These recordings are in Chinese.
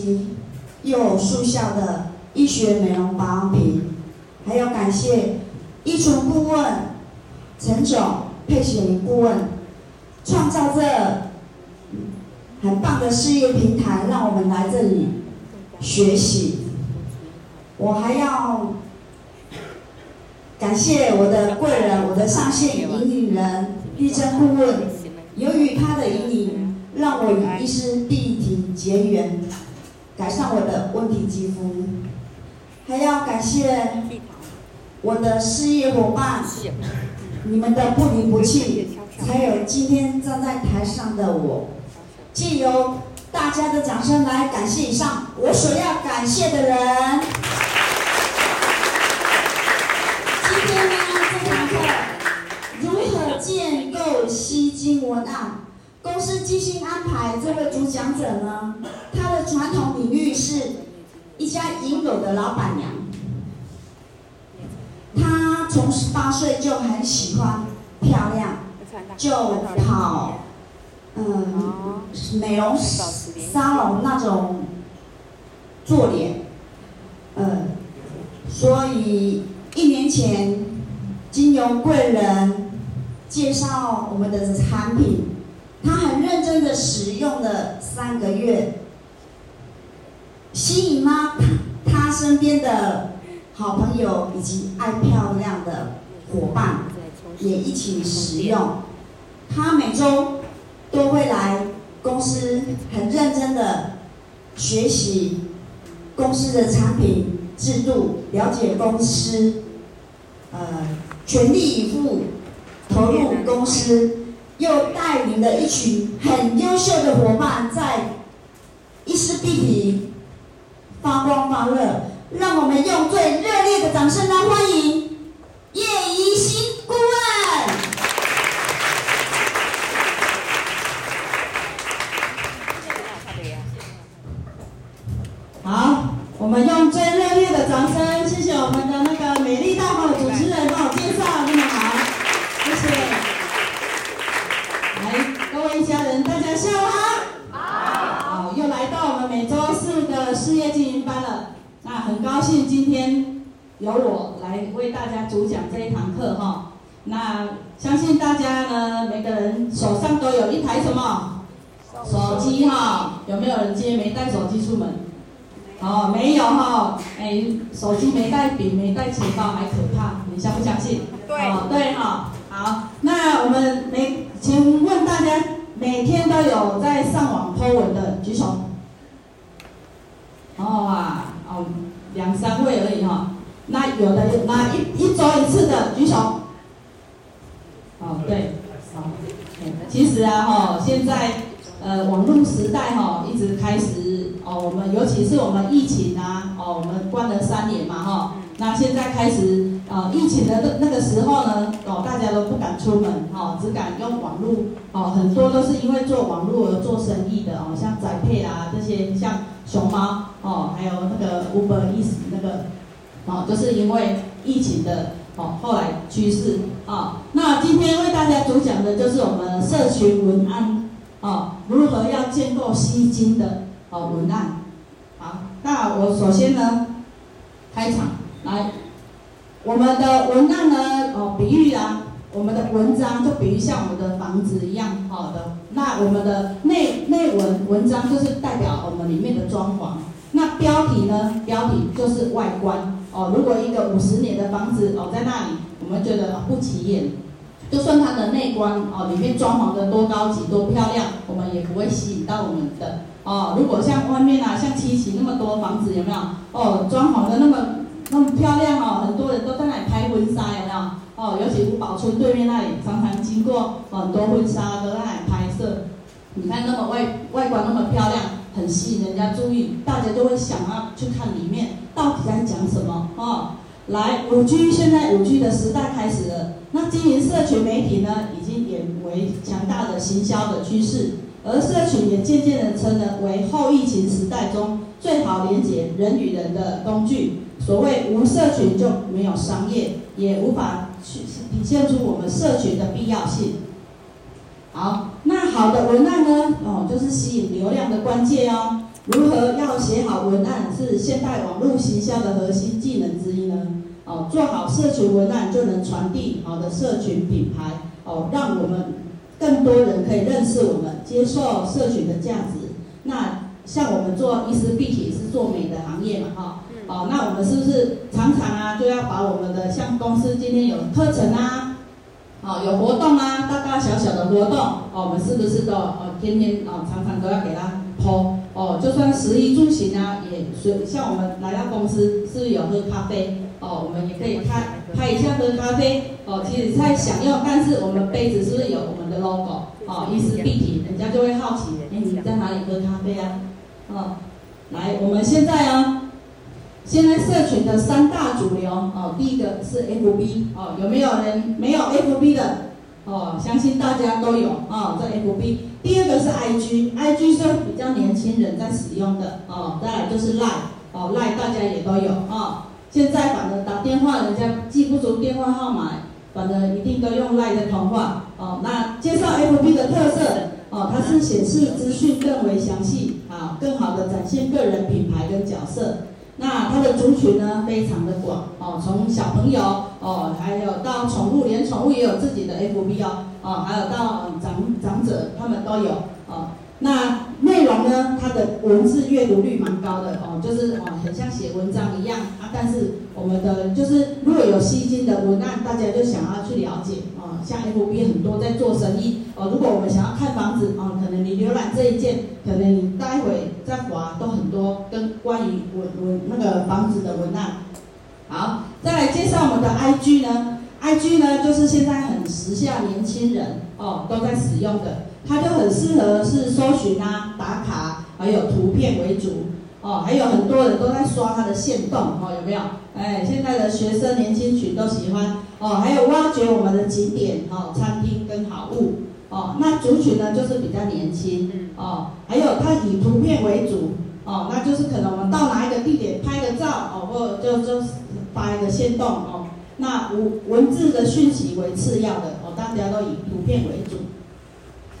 期又速效的医学美容保养品，还要感谢依纯顾问陈总、佩雪玲顾问，创造这很棒的事业平台，让我们来这里学习。我还要感谢我的贵人，我的上线引领人玉珍顾问，由于他的引领，让我与医师碧婷结缘，改善我的问题肌肤。还要感谢我的事业伙伴，你们的不离不弃，才有今天站在台上的我。借由大家的掌声来感谢以上我所要感谢的人。今天呢，这堂课如何建构吸睛文案？公司精心安排这位主讲者呢，他的传统领域是一家银楼的老板娘。他从十八岁就很喜欢漂亮，就跑嗯美容沙龙那种做脸，嗯，所以一年前经由贵人介绍我们的产品。他很认真的使用了三个月，吸引了他他身边的好朋友以及爱漂亮的伙伴也一起使用。他每周都会来公司，很认真的学习公司的产品制度，了解公司，呃，全力以赴投入公司。又带领了一群很优秀的伙伴，在伊思碧婷发光发热，让我们用最热烈的掌声来欢迎叶一心顾问。好，我们用最热烈的掌声，谢谢我们的那个美丽大方的主持人帮我介绍，你们好，谢谢。一家下午好。好，又来到我们每周四的事业经营班了。那很高兴今天由我来为大家主讲这一堂课哈。那相信大家呢，每个人手上都有一台什么手机哈？有没有人今天没带手机出门？哦，没有哈。哎，手机没带笔，没带钱包还可怕，你相不相信？对。哦，对哈。好，那我们没请问大家。每天都有在上网 po 文的举手。哦啊，哦，两三位而已哈。那有的那一一周一次的举手。哦，对，好。其实啊哈，现在呃网络时代哈，一直开始哦，我们尤其是我们疫情啊，哦，我们关了三年嘛哈。那现在开始。啊，疫情的那那个时候呢，哦，大家都不敢出门，哦，只敢用网络，哦，很多都是因为做网络而做生意的，哦，像宅配啊这些，像熊猫，哦，还有那个 Uber Eats 那个，哦，就是因为疫情的，哦，后来趋势，啊，那今天为大家主讲的就是我们社群文案，哦，如何要建构吸睛的，哦，文案，好，那我首先呢，开场来。我们的文案呢，哦，比喻啊，我们的文章就比喻像我们的房子一样，好的。那我们的内内文文章就是代表我们里面的装潢。那标题呢，标题就是外观哦。如果一个五十年的房子哦在那里，我们觉得不起眼，就算它的内观哦里面装潢的多高级多漂亮，我们也不会吸引到我们的哦。如果像外面啊，像七期那么多房子有没有？哦，装潢的那么。那么漂亮哦，很多人都，尤其五宝村对面那里，常常经过很多婚纱都在那里拍摄。你看那么外外观那么漂亮，很吸引人家注意，大家都会想要去看里面到底在讲什么哦。来，五 G 现在五 G 的时代开始了，那经营社群媒体呢，已经演为强大的行销的趋势，而社群也渐渐的成了为后疫情时代中最好连接人与人的工具。所谓无社群就没有商业，也无法去体现出我们社群的必要性。好，那好的文案呢？哦，就是吸引流量的关键哦。如何要写好文案是现代网络行销的核心技能之一呢？哦，做好社群文案就能传递好的社群品牌，哦，让我们更多人可以认识我们，接受社群的价值。那像我们做伊丝碧媞是做美的行业嘛，哈，哦那我们是不是常常啊就要把我们的像公司今天有课程啊，哦，有活动啊，大大小小的活动，哦，我们是不是都哦天天哦常常都要给他 po？哦，就算食衣住行啊，也随像我们来到公司是不是有喝咖啡？哦，我们也可以拍拍一下喝咖啡。哦，其实在享用，但是我们杯子是不是有我们的 logo？哦，伊丝碧媞，人家就会好奇，哎，你在哪里喝咖啡啊？哦，来，我们现在啊，现在社群的三大主流，哦，第一个是 FB，哦，有没有人没有 FB 的？哦，相信大家都有啊，在 FB。第二个是 IG，IG 是比较年轻人在使用的哦。再来就是 Line，哦，Line 大家也都有啊。现在反正打电话，人家记不住电话号码，反正一定都用 Line 在通话哦。那介绍 FB 的特色哦，它是显示资讯更为详细啊，更好的展现个人品牌跟角色。那它的族群呢，非常的广哦，从小朋友哦，还有到宠物，连宠物也有自己的 FB 哦，哦，还有到长长者，他们都有哦。那内容呢，它的文字阅读率蛮高的哦，就是哦，很像写文章一样啊。但是我们的就是如果有吸睛的文案，大家就想要去了解哦。像 FB 很多在做生意哦，如果我们想要看房子哦，可能你浏览这一件，可能你待会在华都很多跟关于文文那个房子的文案。好，再来介绍我们的 IG 呢，IG 呢就是现在很时下年轻人哦都在使用的。它就很适合是搜寻啊、打卡，还有图片为主哦，还有很多人都在刷它的线动哦，有没有？哎，现在的学生年轻群都喜欢哦，还有挖掘我们的景点哦、餐厅跟好物哦。那族群呢就是比较年轻哦，还有它以图片为主哦，那就是可能我们到哪一个地点拍个照哦，或就就发一个限动哦。那文文字的讯息为次要的哦，大家都以图片为主。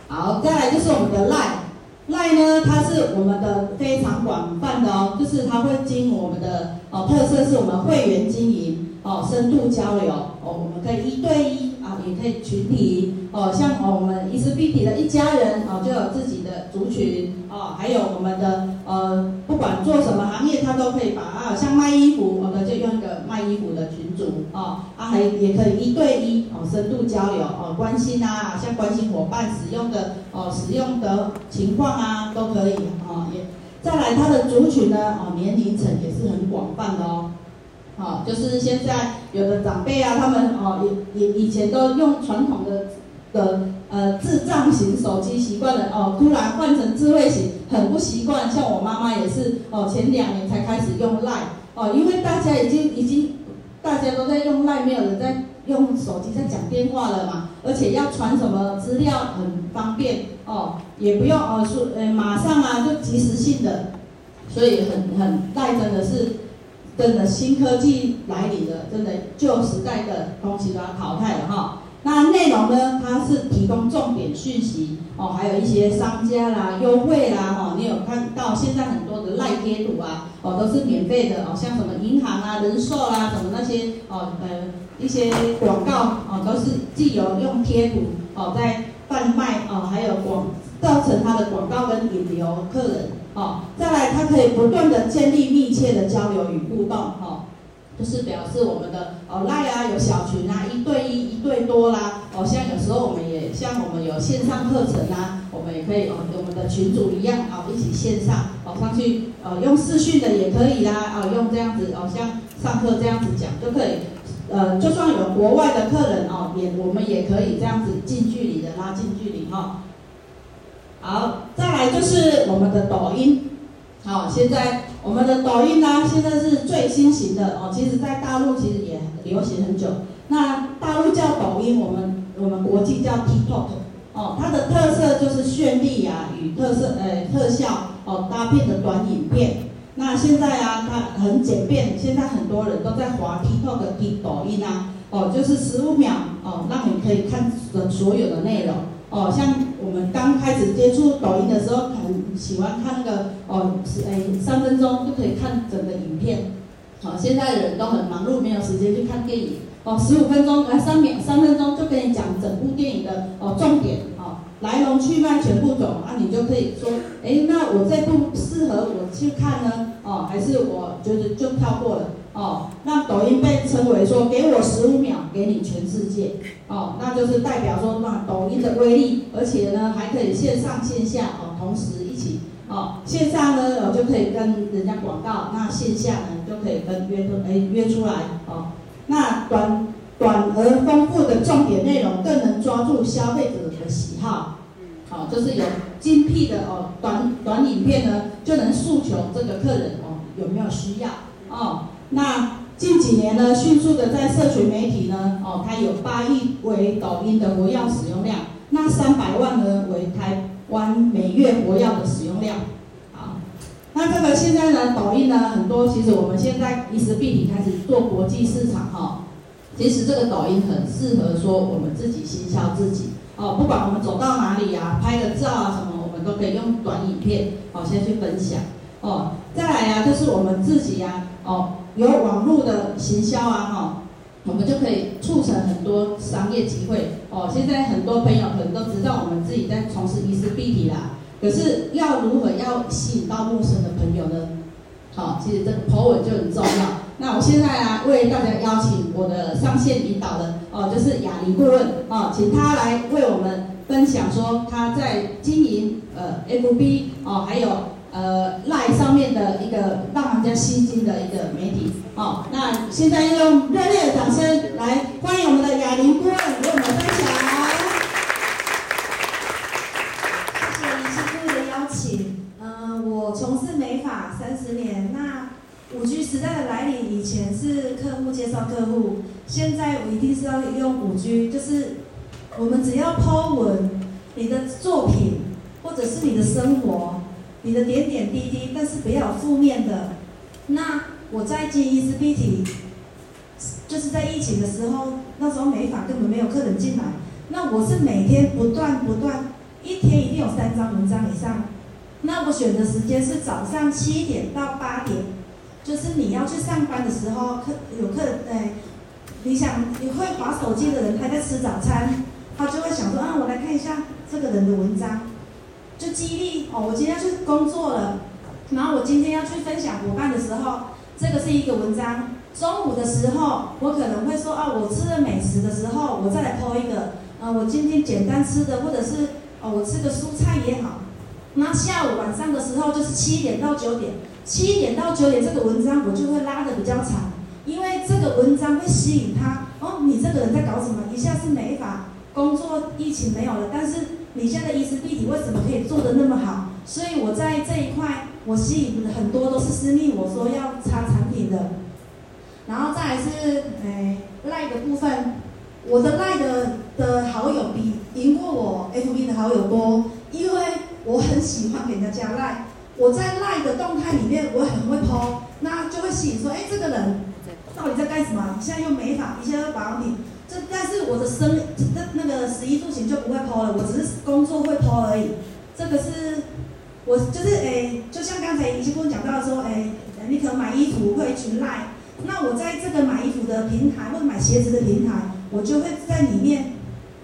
好，再来就是我们的 Line，Line 呢，它是我们的非常广泛的哦，就是它会经我们的哦，特色是我们会员经营哦，深度交流哦，我们可以一对一啊，也可以群体哦，像哦我们伊丝碧媞的一家人哦，就有自己的族群哦，还有我们的呃，不管做什么行业，他都可以把啊，像卖衣服，我们就用一个卖衣服的群组哦，啊还也可以一对一哦，深度交流哦，关心啊，像关心伙伴使用的哦，使用的情况啊，都可以哦，也再来他的族群呢哦，年龄层也是很广泛哦，就是现在有的长辈啊，他们哦以以以前都用传统的。的呃智障型手机习惯了哦，突然换成智慧型，很不习惯。像我妈妈也是哦，前两年才开始用 Line 哦，因为大家已经已经大家都在用 Line，没有人在用手机在讲电话了嘛，而且要传什么资料很方便哦，也不用哦说呃马上啊就即时性的，所以很很 Line 真的是真的新科技来临了，真的旧时代的东西都要淘汰了哈。那内容呢？它是提供重点讯息哦，还有一些商家啦、优惠啦，哦，你有看到现在很多的赖贴图啊，哦，都是免费的哦，像什么银行啊、人寿啦，什么那些哦，呃，一些广告哦，都是既有用贴图哦在贩卖哦，还有广造成它的广告跟引流客人哦，再来它可以不断的建立密切的交流与互动哦。就是表示我们的哦赖啊有小群啊一对一一对多啦哦，像有时候我们也像我们有线上课程啊，我们也可以哦跟我们的群主一样哦一起线上哦上去呃用视讯的也可以啦哦用这样子哦像上课这样子讲就可以呃就算有国外的客人哦也我们也可以这样子近距离的拉近距离哈。好，再来就是我们的抖音。好，现在我们的抖音呢、现在是最新型的哦。其实，在大陆其实也流行很久。那大陆叫抖音，我们我们国际叫 TikTok。哦，它的特色就是绚丽啊，与特色呃特效哦搭配的短影片。那现在啊，它很简便，现在很多人都在滑 TikTok 的抖音啊。哦，就是十五秒哦，让你可以看的所有的内容。哦，像我们刚开始接触抖音的时候，很喜欢看那个哦，是哎三分钟就可以看整个影片。好、现在的人都很忙碌，没有时间去看电影。哦，十五分钟来三秒三分钟就跟你讲整部电影的哦重点哦，来龙去脉全部懂啊，你就可以说，哎，那我这部适合我去看呢？哦，还是我觉得就跳过了？哦，那抖音被称为说，给我十五秒，给你全世界。哦，那就是代表说，那抖音的威力，而且呢还可以线上线下哦同时一起。哦，线上呢我就可以跟人家广告，那线下呢就可以跟约出哎约出来。哦，那短短而丰富的重点内容，更能抓住消费者的喜好。好、哦，就是有精辟的哦短短影片呢，就能诉求这个客人哦有没有需要哦。那近几年呢，迅速的在社群媒体呢，哦，它有八亿为抖音的活跃使用量，那三百万呢为台湾每月活跃的使用量。啊，那这个现在呢，抖音呢很多，其实我们现在移时必体开始做国际市场哈、哦，其实这个抖音很适合说我们自己行销自己哦，不管我们走到哪里、啊，拍个照啊什么，我们都可以用短影片哦先去分享哦，再来呀、啊，就是我们自己呀、啊，哦。有网络的行销啊，哈，我们就可以促成很多商业机会哦。现在很多朋友可能都知道我们自己在从事移时必体啦，可是要如何要吸引到陌生的朋友呢？好，其实这个 po 文就很重要。那我现在啊，为大家邀请我的上线引导人哦，就是雅玲顾问哦，请他来为我们分享说他在经营呃 FB 哦，还有。呃，LINE 上面的一个让人家吸睛的一个媒体，哦，那现在用热烈的掌声来欢迎我们的雅玲顾问为我们分享。谢谢李师傅的邀请。嗯、我从事美发三十年，那五 G 时代的来临，以前是客户介绍客户，现在我一定是要用五 G，就是我们只要抛文，你的作品或者是你的生活。你的点点滴滴，但是不要负面的。那我在经营移时必体，就是在疫情的时候，那时候美法根本没有客人进来。那我是每天不断不断，一天一定有三张文章以上。那我选的时间是早上七点到八点，就是你要去上班的时候，客有客人哎，你想你会滑手机的人，他在吃早餐，他就会想说啊，我来看一下这个人的文章。就激励哦，我今天要去工作了，然后我今天要去分享伙伴的时候，这个是一个文章。中午的时候，我可能会说啊，我吃了美食的时候，我再来剖一个，呃，我今天简单吃的，或者是哦，我吃个蔬菜也好。那下午晚上的时候，就是七点到九点，七点到九点这个文章我就会拉的比较长，因为这个文章会吸引他。哦，你这个人在搞什么？一下是没法工作，疫情没有了，但是。你现在移时必体为什么可以做的那么好？所以我在这一块，我吸引很多都是私密，我说要擦产品的。然后再来是，哎赖的部分，我的赖的的好友比赢过我 FB 的好友多，因为我很喜欢给人家加赖。我在赖的动态里面，我很会 po，那就会吸引说，哎，这个人到底在干什么？你现在用美发，一下又保养品。这但是我的生那那个十一住行就不会 po 了，我只是工作会 po 而已。这个是，我就是诶，就像刚才已经跟我讲到说，诶，你可能买衣服会群 LINE，那我在这个买衣服的平台或者买鞋子的平台，我就会在里面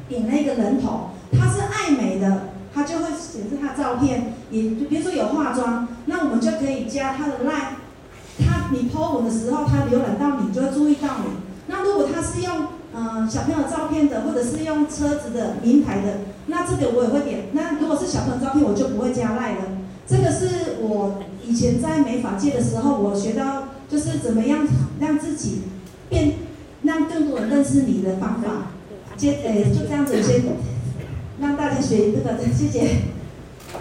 点那个人头，他是爱美的，他就会显示他照片，也就比如说有化妆，那我们就可以加他的 LINE，他你 po 文的时候，他浏览到你就会注意到你。那如果他是用嗯，小朋友照片的，或者是用车子的名牌的，那这个我也会点。那如果是小朋友照片，我就不会加赖了。这个是我以前在美发界的时候，我学到就是怎么样让自己变，让更多人认识你的方法。接，呃，就这样子先让大家学这个，谢谢。好，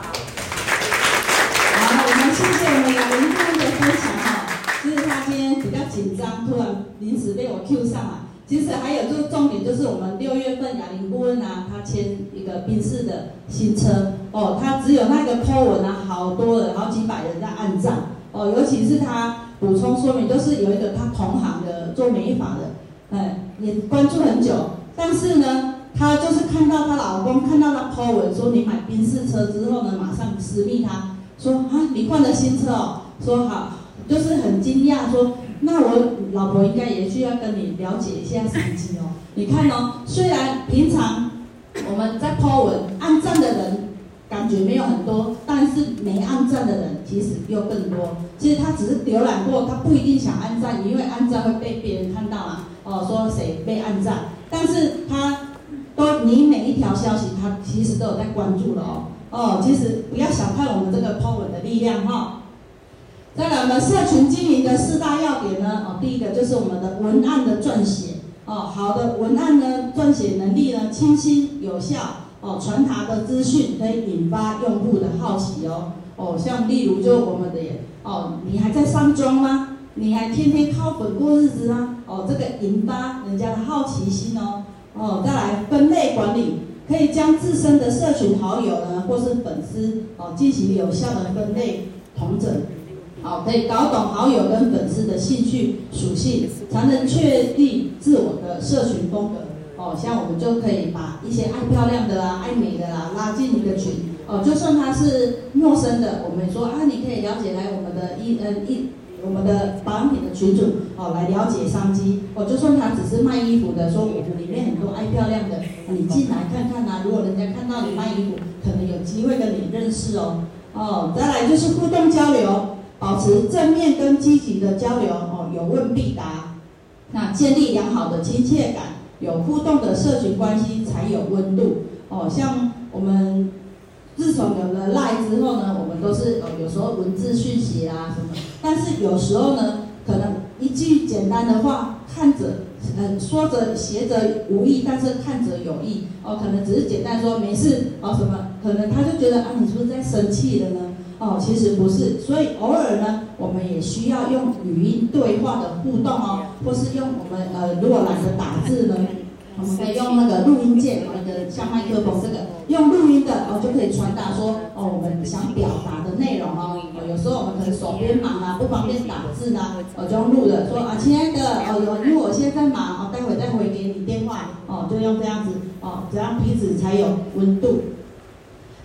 我们谢谢我们雅玲顾问的分享哈。就是他今天比较紧张，突然临时被我 Q 上来。其实还有就是重点，就是我们六月份雅玲顾问啊，他签一个宾士的新车。哦，他只有那个 po 文啊，好多人，好几百人在按赞。哦，尤其是他补充说明，就是有一个他同行的做美发的，哎，也关注很久，但是呢，她就是看到她老公看到她 po 文说你买宾士车之后呢，马上私密她说啊，你换了新车哦，说好，就是很惊讶说，那我老婆应该也需要跟你了解一下商机哦。你看哦，虽然平常我们在 po 文按赞的人。感觉没有很多，但是没按赞的人其实又更多。其实他只是浏览过，他不一定想按赞，因为按赞会被别人看到嘛。哦，说谁被按赞，但是他都你每一条消息，他其实都有在关注了哦。哦，其实不要小看我们这个 po 文的力量哈、哦。再来，我们社群经营的四大要点呢？哦，第一个就是我们的文案的撰写。哦，好的文案呢，撰写能力呢，清晰有效。哦，传达的资讯可以引发用户的好奇哦。哦，像例如就我们的哦，你还在上妆吗？你还天天靠粉过日子吗？哦，这个引发人家的好奇心哦。哦，再来分类管理，可以将自身的社群好友呢，或是粉丝哦，进行有效的分类统整。好，可以搞懂好友跟粉丝的兴趣属性，才能确立自我的社群风格。哦，像我们就可以把一些爱漂亮的啦、爱美的啦拉进一个群。哦，就算他是陌生的，我们说啊，你可以了解来我们的一呃一我们的保养品的群组哦，来了解商机。哦，就算他只是卖衣服的，说我们里面很多爱漂亮的，你进来看看呐、如果人家看到你卖衣服，可能有机会跟你认识哦。哦，再来就是互动交流，保持正面跟积极的交流。哦，有问必答，那建立良好的亲切感。有互动的社群关系才有温度哦。像我们自从有了 LINE 之后呢，我们都是哦，有时候文字讯息啊什么，但是有时候呢，可能一句简单的话，看着嗯说着写着无意，但是看着有意哦，可能只是简单说没事哦什么，可能他就觉得啊，你是不是在生气了呢？哦，其实不是，所以偶尔呢，我们也需要用语音对话的互动哦，或是用我们呃，如果懒得打字呢，我们可以用那个录音键，那个像麦克风这个，用录音的哦，就可以传达说哦，我们想表达的内容哦。有时候我们可能手边忙啊，不方便打字呢，我就用录的，说啊，亲爱的哦，有，因为我现在在忙哦，待会再回给你电话哦，就用这样子哦，这样彼此才有温度。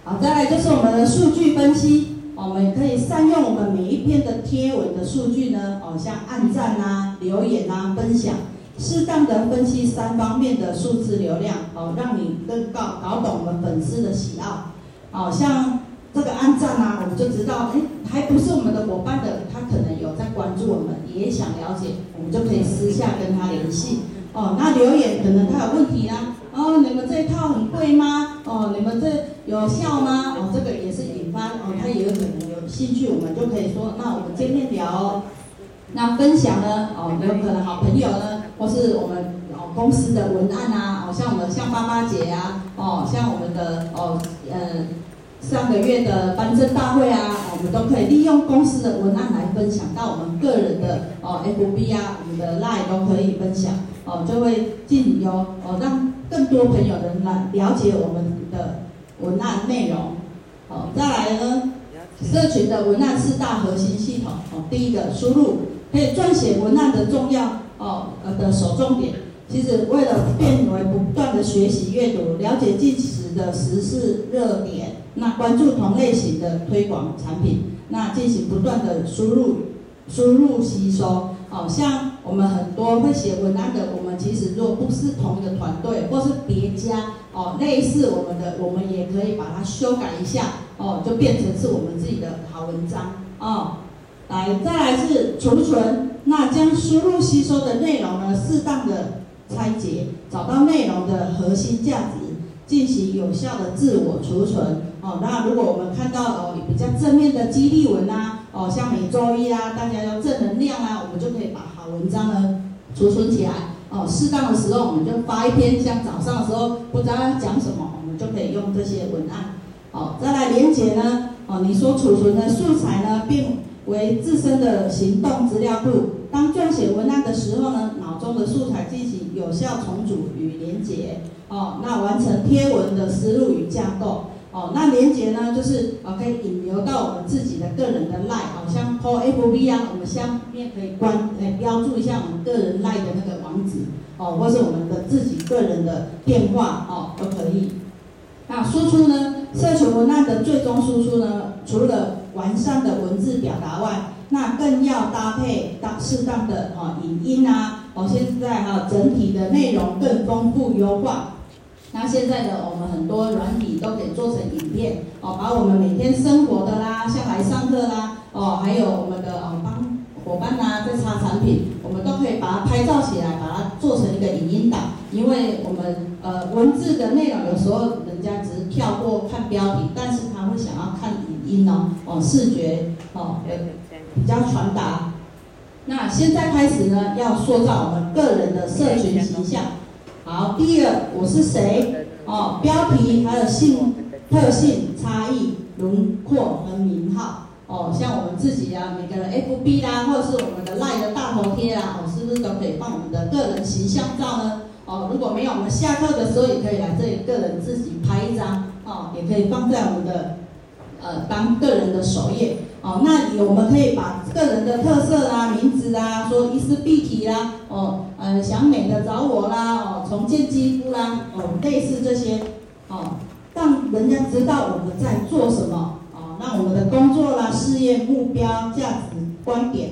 好，再来就是我们的数据分析。我们可以善用我们每一篇的贴文的数据呢，哦，像按赞啊、留言啊、分享，适当的分析三方面的数字流量，哦，让你更搞搞懂我们粉丝的喜好。哦，像这个按赞啊，我们就知道，哎，还不是我们的伙伴的，他可能有在关注我们，也想了解，我们就可以私下跟他联系。哦，那留言可能他有问题啊，哦，你们这一套很贵吗？哦，你们这有效吗？哦，这个也是引发，哦，他也有可能有兴趣，我们就可以说，那我们见面聊。那分享呢？哦，有可能好朋友呢，或是我们哦公司的文案啊，哦，像我们像妈妈节啊，哦，像我们的哦，呃，上个月的颁证大会啊，我们都可以利用公司的文案来分享到我们个人的哦，FB 啊，我们的 Line 都可以分享。哦，就会进由哦，让更多朋友能来了解我们的文案内容。哦，再来呢，社群的文案四大核心系统。哦，第一个输入可以撰写文案的重要哦呃的首重点。其实为了变为不断的学习阅读，了解近时的时事热点，那关注同类型的推广产品，那进行不断的输入输入吸收。好像我们很多会写文案的，我们其实如果不是同一个团队，或是别家哦，类似我们的，我们也可以把它修改一下哦，就变成是我们自己的好文章哦。来，再来是储存，那将输入吸收的内容呢，适当的拆解，找到内容的核心价值，进行有效的自我储存哦。那如果我们看到哦比较正面的激励文啊。哦，像每周一啊，大家要正能量啊，我们就可以把文章呢储存起来。哦，适当的时候我们就发一篇，像早上的时候不知道要讲什么，我们就可以用这些文案。哦，再来连接呢，哦，你所储存的素材呢，变为自身的行动资料库。当撰写文案的时候呢，脑中的素材进行有效重组与连接。哦，那完成贴文的思路与架构。哦，那连接呢，就是哦可以引流到我们自己的个人的 line，好像 po FB 啊，我们下面可以关诶标注一下我们个人 line 的那个网址，哦，或是我们的自己个人的电话，哦都可以。那输出呢，社群文案的最终输出呢，除了完善的文字表达外，那更要搭配当适当的哦影音啊，哦现在哈整体的内容更丰富优化。那现在的我们很多软体都可以做成影片哦，把我们每天生活的啦，像来上课啦，哦，还有我们的哦帮伙伴呐在擦产品，我们都可以把它拍照起来，把它做成一个影音档。因为我们呃文字的内容有时候人家只是跳过看标题，但是他会想要看影音哦，哦视觉哦比较传达。那现在开始呢，要塑造我们个人的社群形象。好，第一个我是谁？哦，标题还有性特性差异轮廓和名号。哦，像我们自己啊，每个人 FB 啦，或者是我们的 LINE 的大头贴啦，哦，是不是都可以放我们的个人形象照呢？哦，如果没有，我们下课的时候也可以来这里个人自己拍一张，哦，也可以放在我们的呃当个人的首页。哦，那我们可以把个人的特色啦、名字啊、说一丝必提啦，哦，呃，想美的找我啦，哦，重建肌肤啦，哦，类似这些，哦，让人家知道我们在做什么，哦，让我们的工作啦、事业目标、价值观点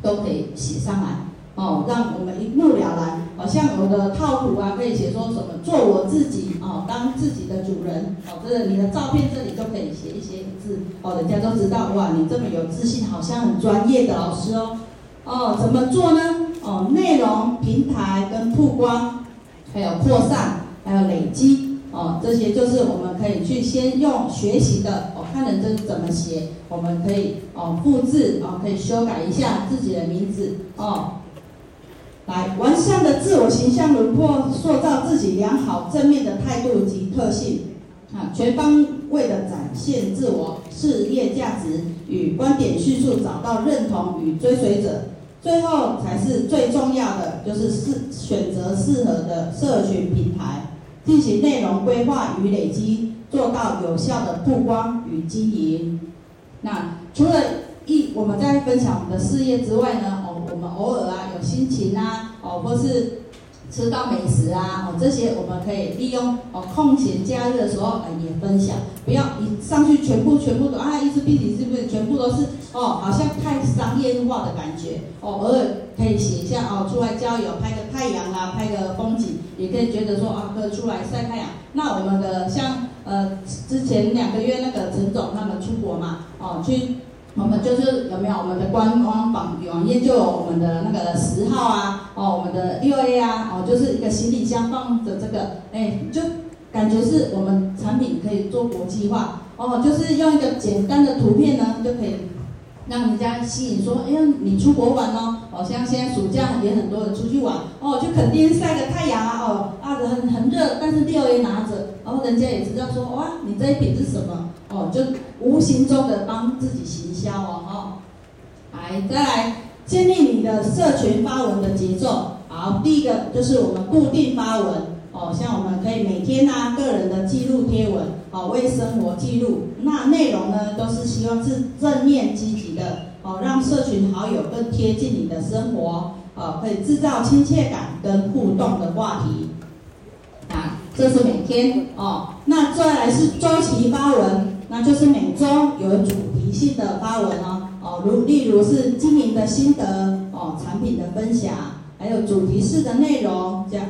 都可以写上来。哦，让我们一目了然。好、哦、像有的套图啊，可以写说什么“做我自己”哦，当自己的主人哦。这个你的照片这里都可以写一些字哦，人家都知道哇，你这么有自信，好像很专业的老师哦。哦，怎么做呢？哦，内容、平台跟曝光，还有扩散，还有累积哦，这些就是我们可以去先用学习的哦，看人家怎么写，我们可以哦复制哦，可以修改一下自己的名字哦。来完善的自我形象轮廓，塑造自己良好正面的态度及特性，啊，全方位的展现自我事业价值与观点迅速，找到认同与追随者，最后才是最重要的，就是适选择适合的社群平台，进行内容规划与累积，做到有效的曝光与经营。那除了一我们在分享我们的事业之外呢，偶尔啊有心情啊，哦，或是吃到美食啊，哦，这些我们可以利用哦空闲假日的时候来也分享，不要一上去全部全部都啊，衣食必提是不是全部都是哦，好像太商业化的感觉哦，偶尔可以写一下哦，出来郊游拍个太阳啊，拍个风景，也可以觉得说啊，可以出来晒太阳。那我们的像呃之前两个月那个陈总他们出国嘛，哦去。我们就是有没有我们的官方网网页就有我们的那个十号啊，哦，我们的六 A 啊，哦，就是一个行李箱放着这个，哎，就感觉是我们产品可以做国际化，哦，就是用一个简单的图片呢，就可以让人家吸引说，哎呀，你出国玩哦，哦，像现在暑假也很多人出去玩，哦，就肯定晒个太阳啊，哦，啊，很很热，但是六 A 拿着，然后人家也知道说，哇，你这一瓶是什么？哦，就无形中的帮自己行销哦，哈，来再来建立你的社群发文的节奏。好，第一个就是我们固定发文哦，像我们可以每天啊个人的记录贴文，哦，为生活记录。那内容呢都是希望是正面积极的哦，让社群好友更贴近你的生活哦，可以制造亲切感跟互动的话题。啊，这是每天哦，那再来是周期发文。那就是每周有主题性的发文哦，哦，如例如是经营的心得哦，产品的分享，还有主题式的内容，这样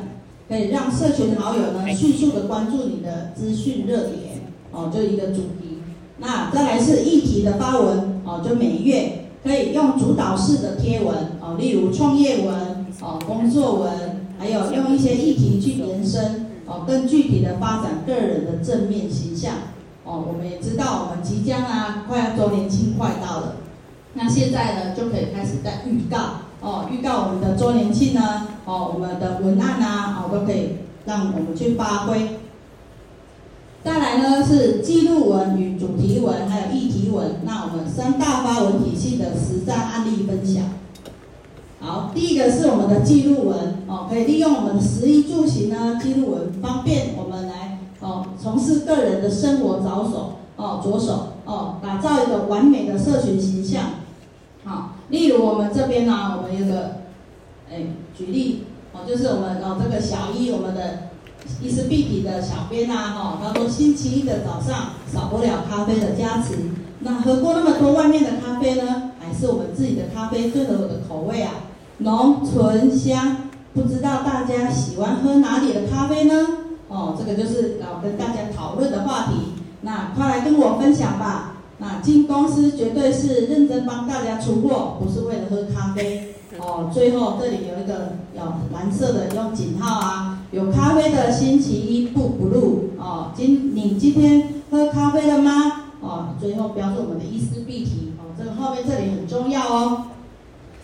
可以让社群好友呢迅速的关注你的资讯热点哦，就一个主题。那再来是议题的发文哦，就每月可以用主导式的贴文哦，例如创业文哦，工作文，还有用一些议题去延伸哦，更具体的发展个人的正面形象。哦，我们也知道，我们即将啊，快要周年庆快到了，那现在呢，就可以开始在预告哦，预告我们的周年庆呢，哦，我们的文案啊，哦，都可以让我们去发挥。再来呢，是记录文与主题文，还有议题文，那我们三大发文体系的实战案例分享。好，第一个是我们的记录文，哦，可以利用我们的食衣住行呢，记录文方便。哦，从事个人的生活着手哦，着手哦，打造一个完美的社群形象。好，例如我们这边呢、我们有个，哎，举例哦，就是我们哦这个小一，我们的伊丝碧媞的小编呐，哈，他说星期一的早上少不了咖啡的加持。那喝过那么多外面的咖啡呢，还是我们自己的咖啡最合我的口味啊，浓醇香。不知道大家喜欢喝哪里的咖啡呢？哦，这个就是要跟大家讨论的话题。那快来跟我分享吧。那进公司绝对是认真帮大家出货，不是为了喝咖啡。哦，最后这里有一个有蓝色的用井号啊，有咖啡的星期一不不录。哦，今你今天喝咖啡了吗？哦，最后标注我们的一丝必提。哦，这个后面这里很重要哦。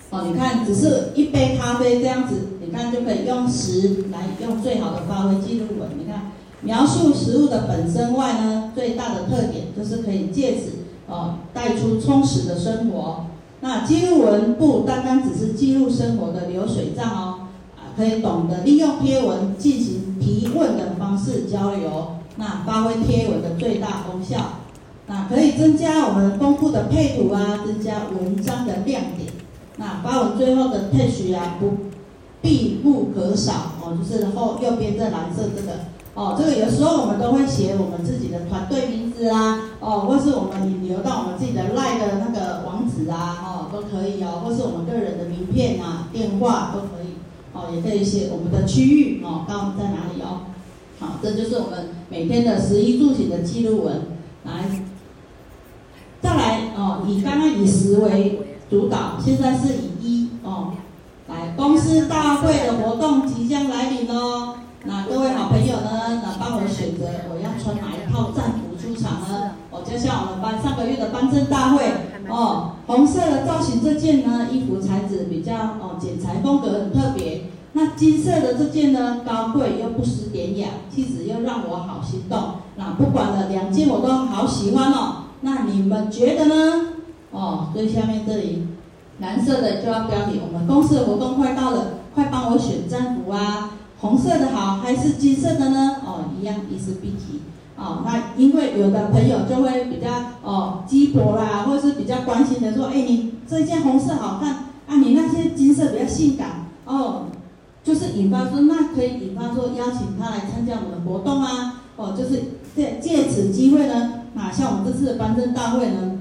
哦，你看，只是一杯咖啡这样子。你看就可以用食来用最好的发挥记录文。你看描述食物的本身外呢，最大的特点就是可以借此哦带出充实的生活。那记录文不单单只是记录生活的流水账哦，啊，可以懂得利用贴文进行提问的方式交流，那发挥贴文的最大功效。那可以增加我们丰富的配图啊，增加文章的亮点。那发文最后的 tag 啊不。必不可少哦，就是后右边这蓝色这个哦，这个有时候我们都会写我们自己的团队名字啊，哦，或是我们引流到我们自己的 LINE 的那个网址啊，哦，都可以哦，或是我们个人的名片啊、电话都可以哦，也可以写我们的区域哦，刚我们在哪里哦，好，这就是我们每天的十一住行的记录文，来，再来哦，以刚刚以十为主导，现在是以一哦。来，公司大会的活动即将来临哦。那各位好朋友呢，那帮我选择我要穿哪一套战服出场呢？哦，就像我们班上个月的班政大会哦，红色的造型这件呢，衣服材质比较哦，剪裁风格很特别。那金色的这件呢，高贵又不失典雅，气质又让我好心动。那不管了，两件我都好喜欢哦。那你们觉得呢？哦，最下面这里。蓝色的就要标题，我们公司的活动快到了，快帮我选战服啊！红色的好还是金色的呢？哦，一样伊丝碧媞。哦，那因为有的朋友就会比较哦鸡婆啦，或是比较关心的说，哎，你这件红色好看啊，你那些金色比较性感哦，就是引发说，那可以引发说邀请他来参加我们的活动啊，哦，就是借借此机会呢，那像我们这次的颁证大会呢。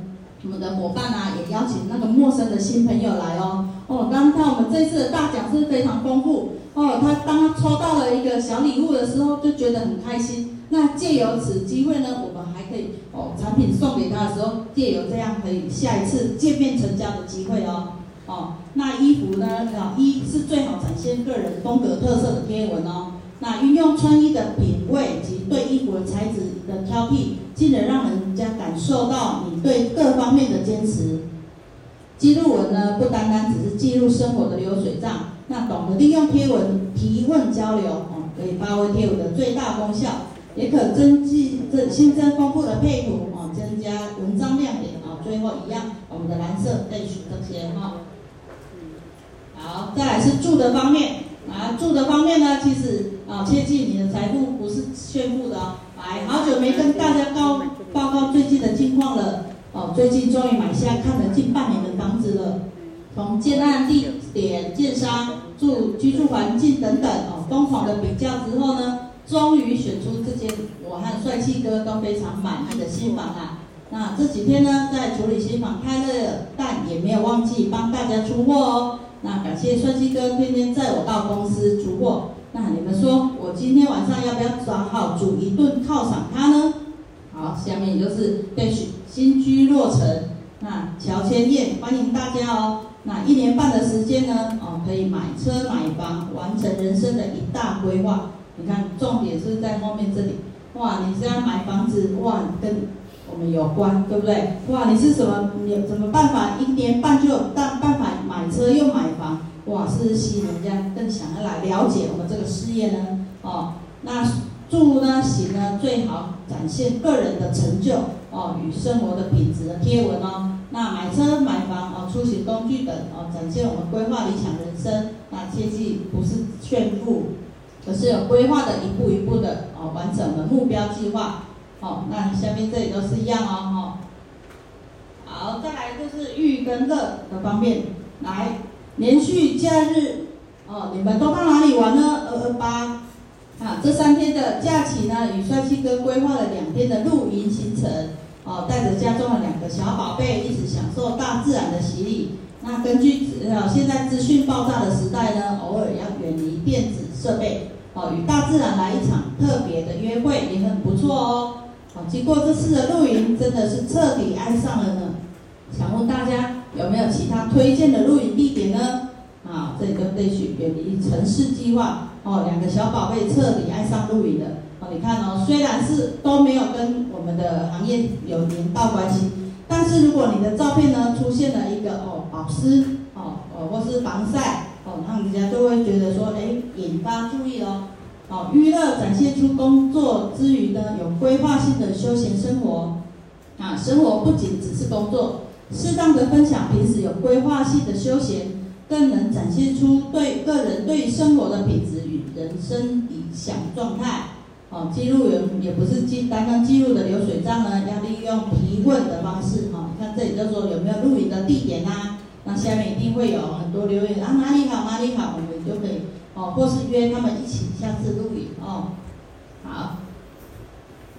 我们的伙伴啊，也邀请那个陌生的新朋友来哦。哦，刚刚我们这次的大奖是非常丰富哦。他当他抽到了一个小礼物的时候，就觉得很开心。那借由此机会呢，我们还可以哦，产品送给他的时候，借由这样可以下一次见面成交的机会哦。哦，那衣服呢？啊，一是最好展现个人风格特色的贴文哦。那运用穿衣的品味及对衣服的材质的挑剔，进而让人家感受到你对各方面的坚持。记录文呢，不单单只是记录生活的流水账，那懂得利用贴文提问交流，哦，可以发挥贴文的最大功效，也可增进这新增丰富的配图，哦，增加文章亮点，哦，最后一样，我们的蓝色备选这些，哈。好，再来是住的方面，啊，住的方面呢，其实。啊，切记你的财富不是炫富的哦。来，好久没跟大家告报告最近的近况了。哦，最近终于买下看了近半年的房子了。从建案地点、建商、住居住环境等等哦，疯狂的比较之后呢，终于选出这间我和帅气哥都非常满意的新房啊。那这几天呢，在处理新房开乐，但也没有忘记帮大家出货哦。那感谢帅气哥天天载我到公司出货。那你们说，我今天晚上要不要找好煮一顿犒赏他呢？好，下面就是备选新居落成，那乔迁宴欢迎大家哦。那一年半的时间呢，哦，可以买车买房，完成人生的一大规划。你看，重点是在后面这里。哇，你这样买房子，哇，跟我们有关，对不对？哇，你是什么？你有什么办法？一年半就有办办法买车又买房？哇，是吸引人家更想要来了解我们这个事业呢？哦，那住呢行呢最好展现个人的成就哦与生活的品质的贴文哦。那买车买房哦，出行工具等哦，展现我们规划理想人生。那切记不是炫富。而是有规划的一步一步的哦完整的目标计划。好，那下面这里都是一样哦，哈。好，再来就是育跟乐的方面，来连续假日哦，你们都到哪里玩呢？二二八啊，这三天的假期呢，与帅气哥规划了两天的露营行程哦，带着家中的两个小宝贝一起享受大自然的洗礼。那根据呃现在资讯爆炸的时代呢，偶尔要远离电子设备哦，与大自然来一场特别的约会也很不错哦。好，经过这次的露营，真的是彻底爱上了呢。想问大家有没有其他推荐的露营地点呢？啊，这里就对去远离城市计划哦，两个小宝贝彻底爱上露营的哦。你看哦，虽然是都没有跟我们的行业有连到关系，但是如果你的照片呢出现了一个哦保湿哦哦或是防晒哦，那人家就会觉得说，哎，引发注意哦。哦，娱乐展现出工作之余呢有规划性的休闲生活啊，生活不仅只是工作。适当的分享平时有规划性的休闲，更能展现出对个人对生活的品质与人生理想状态。哦，记录员也不是记单单记录的流水账呢，要利用提问的方式。哈、哦，你看这里就说有没有露营的地点啊？那下面一定会有很多留言啊，哪里好哪里好，我们就可以哦，或是约他们一起下次露营哦。好，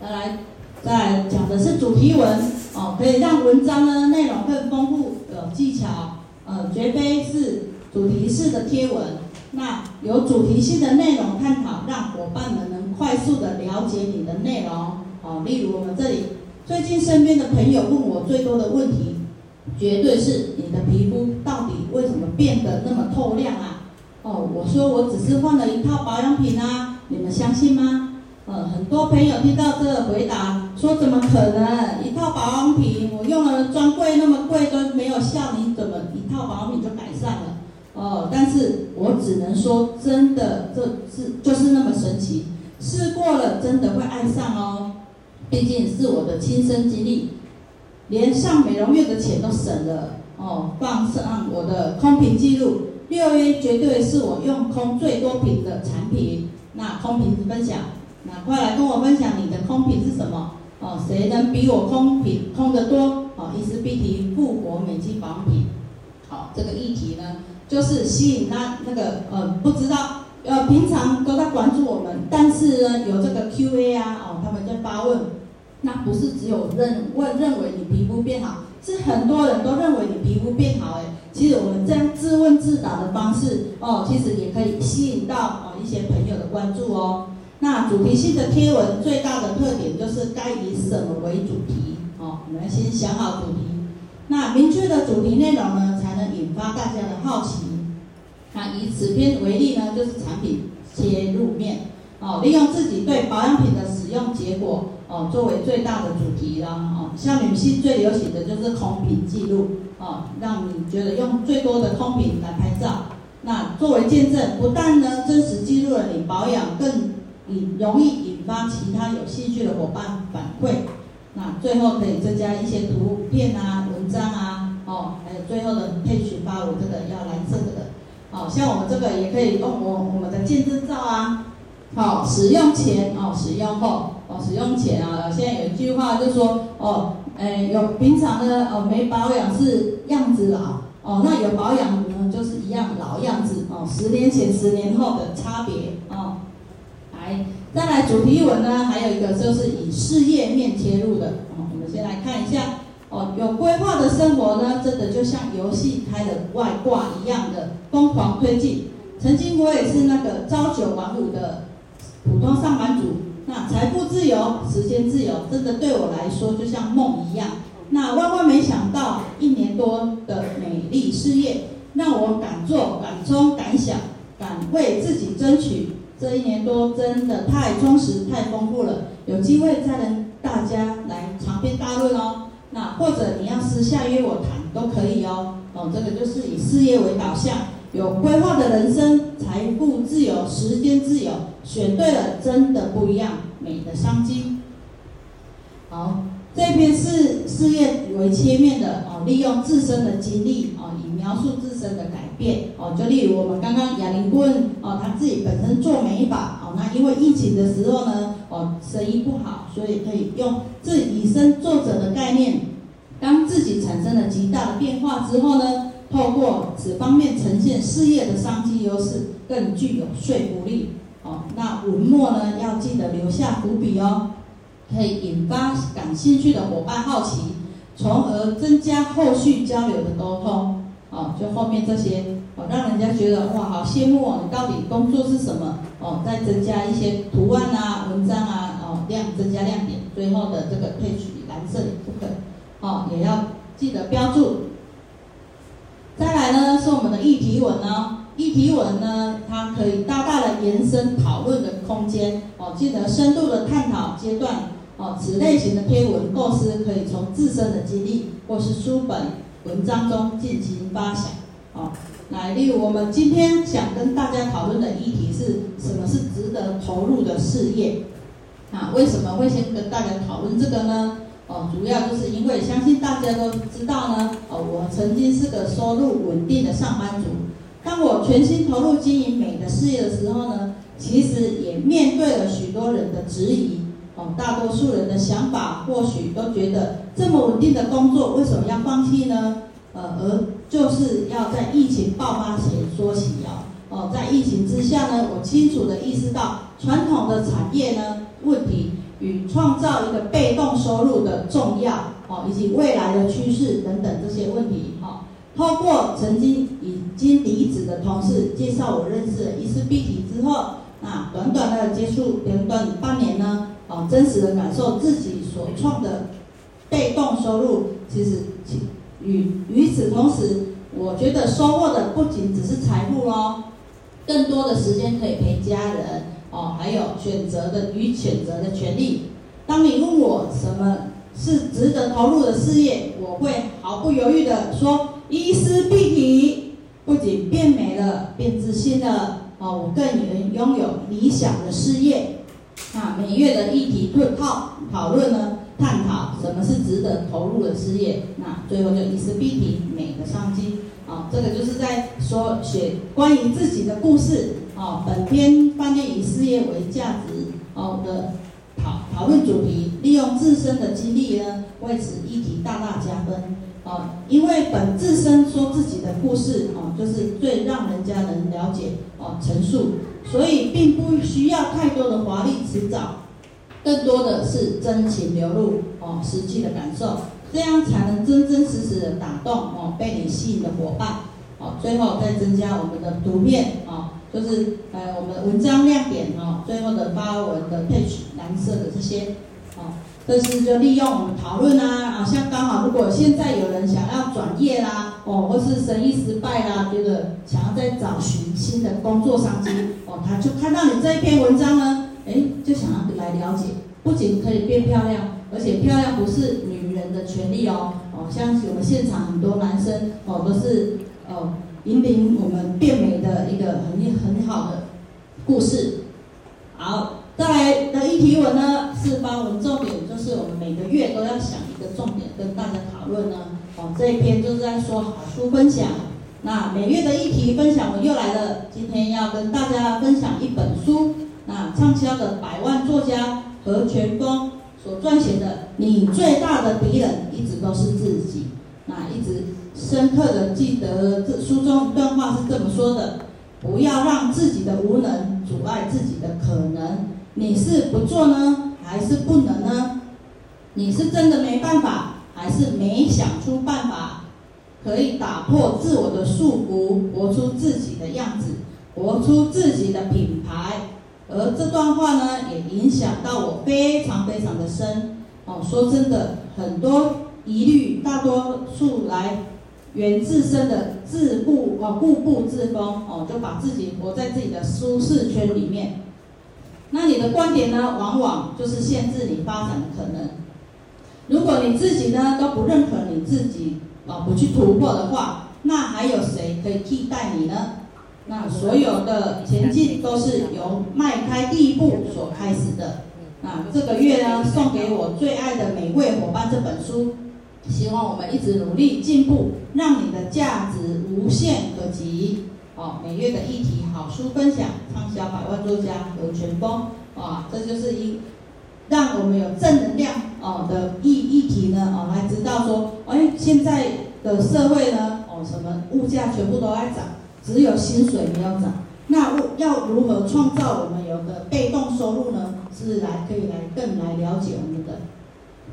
再来。再来讲的是主题文哦，可以让文章呢内容更丰富，有技巧，呃，绝非是主题式的贴文。那有主题性的内容探讨，让伙伴们能快速的了解你的内容哦。例如我们这里最近身边的朋友问我最多的问题，绝对是你的皮肤到底为什么变得那么透亮啊？哦，我说我只是换了一套保养品啊，你们相信吗？呃，很多朋友听到这个回答。说怎么可能？一套保养品，我用了专柜那么贵都没有效，你怎么一套保养品就改善了？哦，但是我只能说，真的，这是就是那么神奇，试过了真的会爱上哦。毕竟是我的亲身经历，连上美容院的钱都省了哦。放上我的空瓶记录，六 A 绝对是我用空最多瓶的产品。那空瓶子分享，那快来跟我分享你的空瓶是什么？哦，谁能比我空品空得多？哦，伊丝碧媞复活美肌保养品。好、哦，这个议题呢，就是吸引他那个呃，不知道呃，平常都在关注我们，但是呢，有这个 Q&A 啊，哦，他们在发问，那不是只有认问认为你皮肤变好，是很多人都认为你皮肤变好哎。其实我们这样自问自答的方式，哦，其实也可以吸引到哦一些朋友的关注哦。那主题性的贴文最大的特点就是该以什么为主题？哦，我们先想好主题。那明确的主题内容呢，才能引发大家的好奇。那以此篇为例呢，就是产品切入面。哦，利用自己对保养品的使用结果哦，作为最大的主题啦。哦，像女性最流行的就是空瓶记录。哦，让你觉得用最多的空瓶来拍照。那作为见证，不但呢真实记录了你保养，更引容易引发其他有兴趣的伙伴反馈，那最后可以增加一些图片啊、文章啊，哦，还有最后的配曲发我，这个要蓝色的，哦，像我们这个也可以用我我们的见证照啊，好，使用前哦，使用后哦，使用前啊，现在有一句话就说哦，哎，有平常的哦没保养是样子老，哦，那有保养呢就是一样老样子哦，十年前十年后的差别哦。来再来主题文呢，还有一个就是以事业面切入的哦。我们先来看一下哦，有规划的生活呢，真的就像游戏开的外挂一样的疯狂推进。曾经我也是那个朝九晚五的普通上班族，那财富自由、时间自由，真的对我来说就像梦一样。那万万没想到，一年多的美丽事业，让我敢做、敢冲、敢想、敢为自己争取。这一年多真的太充实、太丰富了，有机会再跟大家来长篇大论哦。那或者你要私下约我谈都可以哦。哦，这个就是以事业为导向，有规划的人生，财富自由、时间自由，选对了真的不一样，美的商机。好，这篇是事业为切面的哦，利用自身的经历哦，以描述自身的改变哦，就例如我们刚刚雅玲顾问哦，他自己本身做美发哦，那因为疫情的时候呢哦，生意不好，所以可以用自己以身作则的概念，当自己产生了极大的变化之后呢，透过此方面呈现事业的商机优势，更具有说服力哦。那文末呢要记得留下伏笔哦，可以引发感兴趣的伙伴好奇。从而增加后续交流的沟通，哦，就后面这些，哦，让人家觉得哇，好羡慕哦，你到底工作是什么？哦，再增加一些图案啊、文章啊，哦，亮增加亮点，最后的这个配取蓝色的部分，哦，也要记得标注。再来呢，是我们的议题文呢，议题文呢，它可以大大的延伸讨论的空间，哦，记得深度的探讨阶段。哦，此类型的贴文构思可以从自身的经历或是书本文章中进行发想。哦，来，例如我们今天想跟大家讨论的议题是什么是值得投入的事业？啊，为什么会先跟大家讨论这个呢？哦，主要就是因为相信大家都知道呢。哦，我曾经是个收入稳定的上班族，当我全心投入经营美的事业的时候呢，其实也面对了许多人的质疑。哦，大多数人的想法或许都觉得这么稳定的工作为什么要放弃呢？呃，而就是要在疫情爆发前说起哦。哦，在疫情之下呢，我清楚地意识到传统的产业呢问题与创造一个被动收入的重要哦，以及未来的趋势等等这些问题哈。透过曾经已经离职的同事介绍我认识了伊思碧体之后，那短短的接触短短半年呢。哦，真实的感受自己所创的被动收入，其实与与此同时，我觉得收获的不仅只是财富哦，更多的时间可以陪家人哦，还有选择的与选择的权利。当你问我什么是值得投入的事业，我会毫不犹豫地说：伊思碧提，不仅变美了，变自信了哦，我更能拥有理想的事业。那每月的议题讨讨论呢，探讨什么是值得投入的事业。那最后就伊思碧提美的商机啊，这个就是在说写关于自己的故事啊。本篇饭店以事业为价值哦的讨讨论主题，利用自身的经历呢，为此议题大大加分啊。因为本自身说自己的故事啊，就是最让人家能了解哦陈述。所以并不需要太多的华丽辞藻，更多的是真情流露哦，实际的感受，这样才能真真实实的打动哦被你吸引的伙伴哦。最后再增加我们的图片哦，就是呃我们文章亮点哦，最后的发文的配取蓝色的这些哦。这是就利用我们讨论啊，啊，像刚好如果现在有人想要转业啦，哦，或是生意失败啦，觉得想要再找寻新的工作商机，哦，他就看到你这一篇文章呢，哎，就想要来了解，不仅可以变漂亮，而且漂亮不是女人的权利哦，哦，像我们现场很多男生哦，都是哦引领我们变美的一个很很好的故事，好。再来的议题文呢，是发文重点，就是我们每个月都要想一个重点跟大家讨论呢。哦，这一篇就是在说好书分享。那每月的议题分享文又来了，今天要跟大家分享一本书。那畅销的百万作家何全峰所撰写的《你最大的敌人一直都是自己》。那一直深刻的记得这书中一段话是这么说的：不要让自己的无能阻碍自己的可能。你是不做呢，还是不能呢？你是真的没办法，还是没想出办法，可以打破自我的束缚，活出自己的样子，活出自己的品牌。而这段话呢，也影响到我非常非常的深。哦，说真的，很多疑虑，大多数来源自身的自顾哦，固步自封哦，就把自己活在自己的舒适圈里面。那你的观点呢，往往就是限制你发展的可能。如果你自己呢都不认可你自己啊，不去突破的话，那还有谁可以替代你呢？那所有的前进都是由迈开第一步所开始的。那这个月呢，送给我最爱的每位伙伴这本书，希望我们一直努力进步，让你的价值无限可及。哦，每月的议题好书分享，畅销百万作家何全峰。啊，这就是一让我们有正能量哦的议议题呢。哦，来知道说，哎，现在的社会呢，哦，什么物价全部都在涨，只有薪水没有涨。那要如何创造我们有个被动收入呢？是来可以来更来了解我们的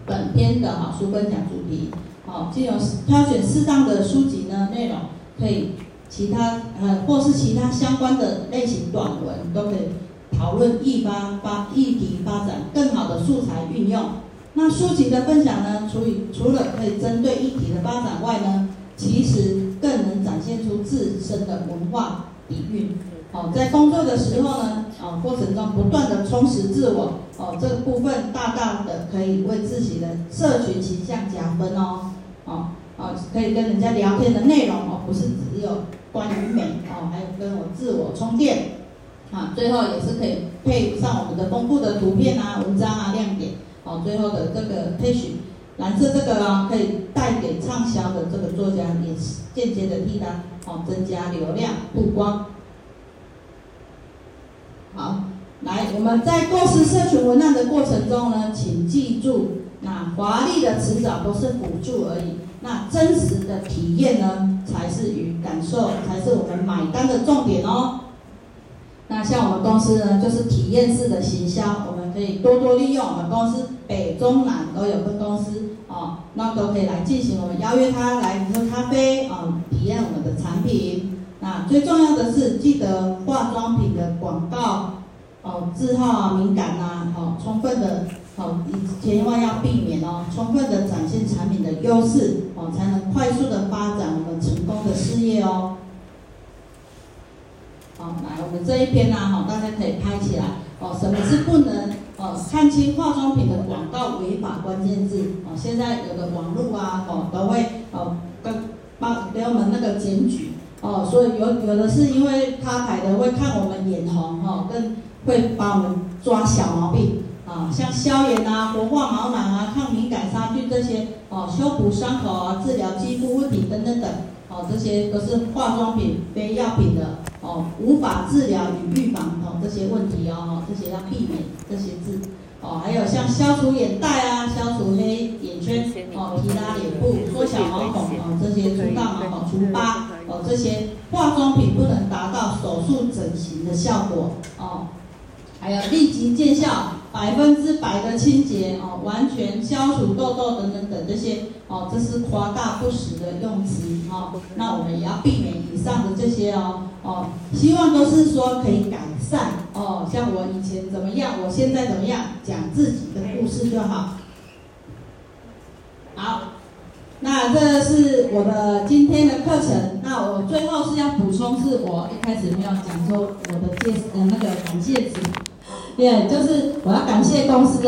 本篇的好书分享主题。好，经由挑选适当的书籍呢，内容可以其他呃或是其他相关的类型短文都可以讨论议发发议题发展更好的素材运用。那书籍的分享呢，除以除了可以针对议题的发展外呢，其实更能展现出自身的文化底蕴。哦，在工作的时候呢，哦，过程中不断的充实自我，哦，这个部分大大的可以为自己的社群形象加分哦，哦，哦，可以跟人家聊天的内容哦，不是只有关于美哦，还有跟我自我充电，啊，最后也是可以配上我们的丰富的图片啊、文章啊、亮点，哦，最后的这个配曲，蓝色这个啊，可以带给畅销的这个作家也是间接的替他哦，增加流量曝光。好，来，我们在构思社群文案的过程中呢，请记住，那华丽的辞藻都是辅助而已，那真实的体验呢，才是与感受，才是我们买单的重点哦。那像我们公司呢，就是体验式的行销，我们可以多多利用我们公司北中南都有分公司哦，那都可以来进行，我们邀约他来喝咖啡啊，体验我们的产品。那最重要的是，记得化妆品的广告，哦，字号啊敏感呐，哦，充分的，哦，千万要避免哦，充分的展现产品的优势，哦，才能快速的发展我们成功的事业哦。哦，来我们这一篇呢，哈，大家可以拍起来，哦，什么是不能，哦，看清化妆品的广告违法关键字，哦，现在有的网络啊，哦，都会，哦，跟帮给我们那个检举。哦，所以有有的是因为他台的会看我们眼红哈，跟会帮我们抓小毛病啊，像消炎啊、活化毛囊啊、抗敏感杀菌这些哦，修补伤口啊、治疗肌肤问题等等等哦，这些都是化妆品非药品的哦，无法治疗与预防哦这些问题哦，这些要避免这些字。哦，还有像消除眼袋啊，消除黑眼圈，哦，提拉脸部，缩小毛孔，哦，这些除大毛孔、除疤，哦，这些化妆品不能达到手术整形的效果，哦，还有立即见效，百分之百的清洁，哦，完全消除痘痘等等等这些，哦，这是夸大不实的用词，哦，那我们也要避免以上的这些哦，哦，希望都是说可以改善。哦，像我以前怎么样，我现在怎么样，讲自己的故事就好。好，那这是我的今天的课程。那我最后是要补充，是我一开始没有讲说我的介呃那个感谢词，对，就是我要感谢公司。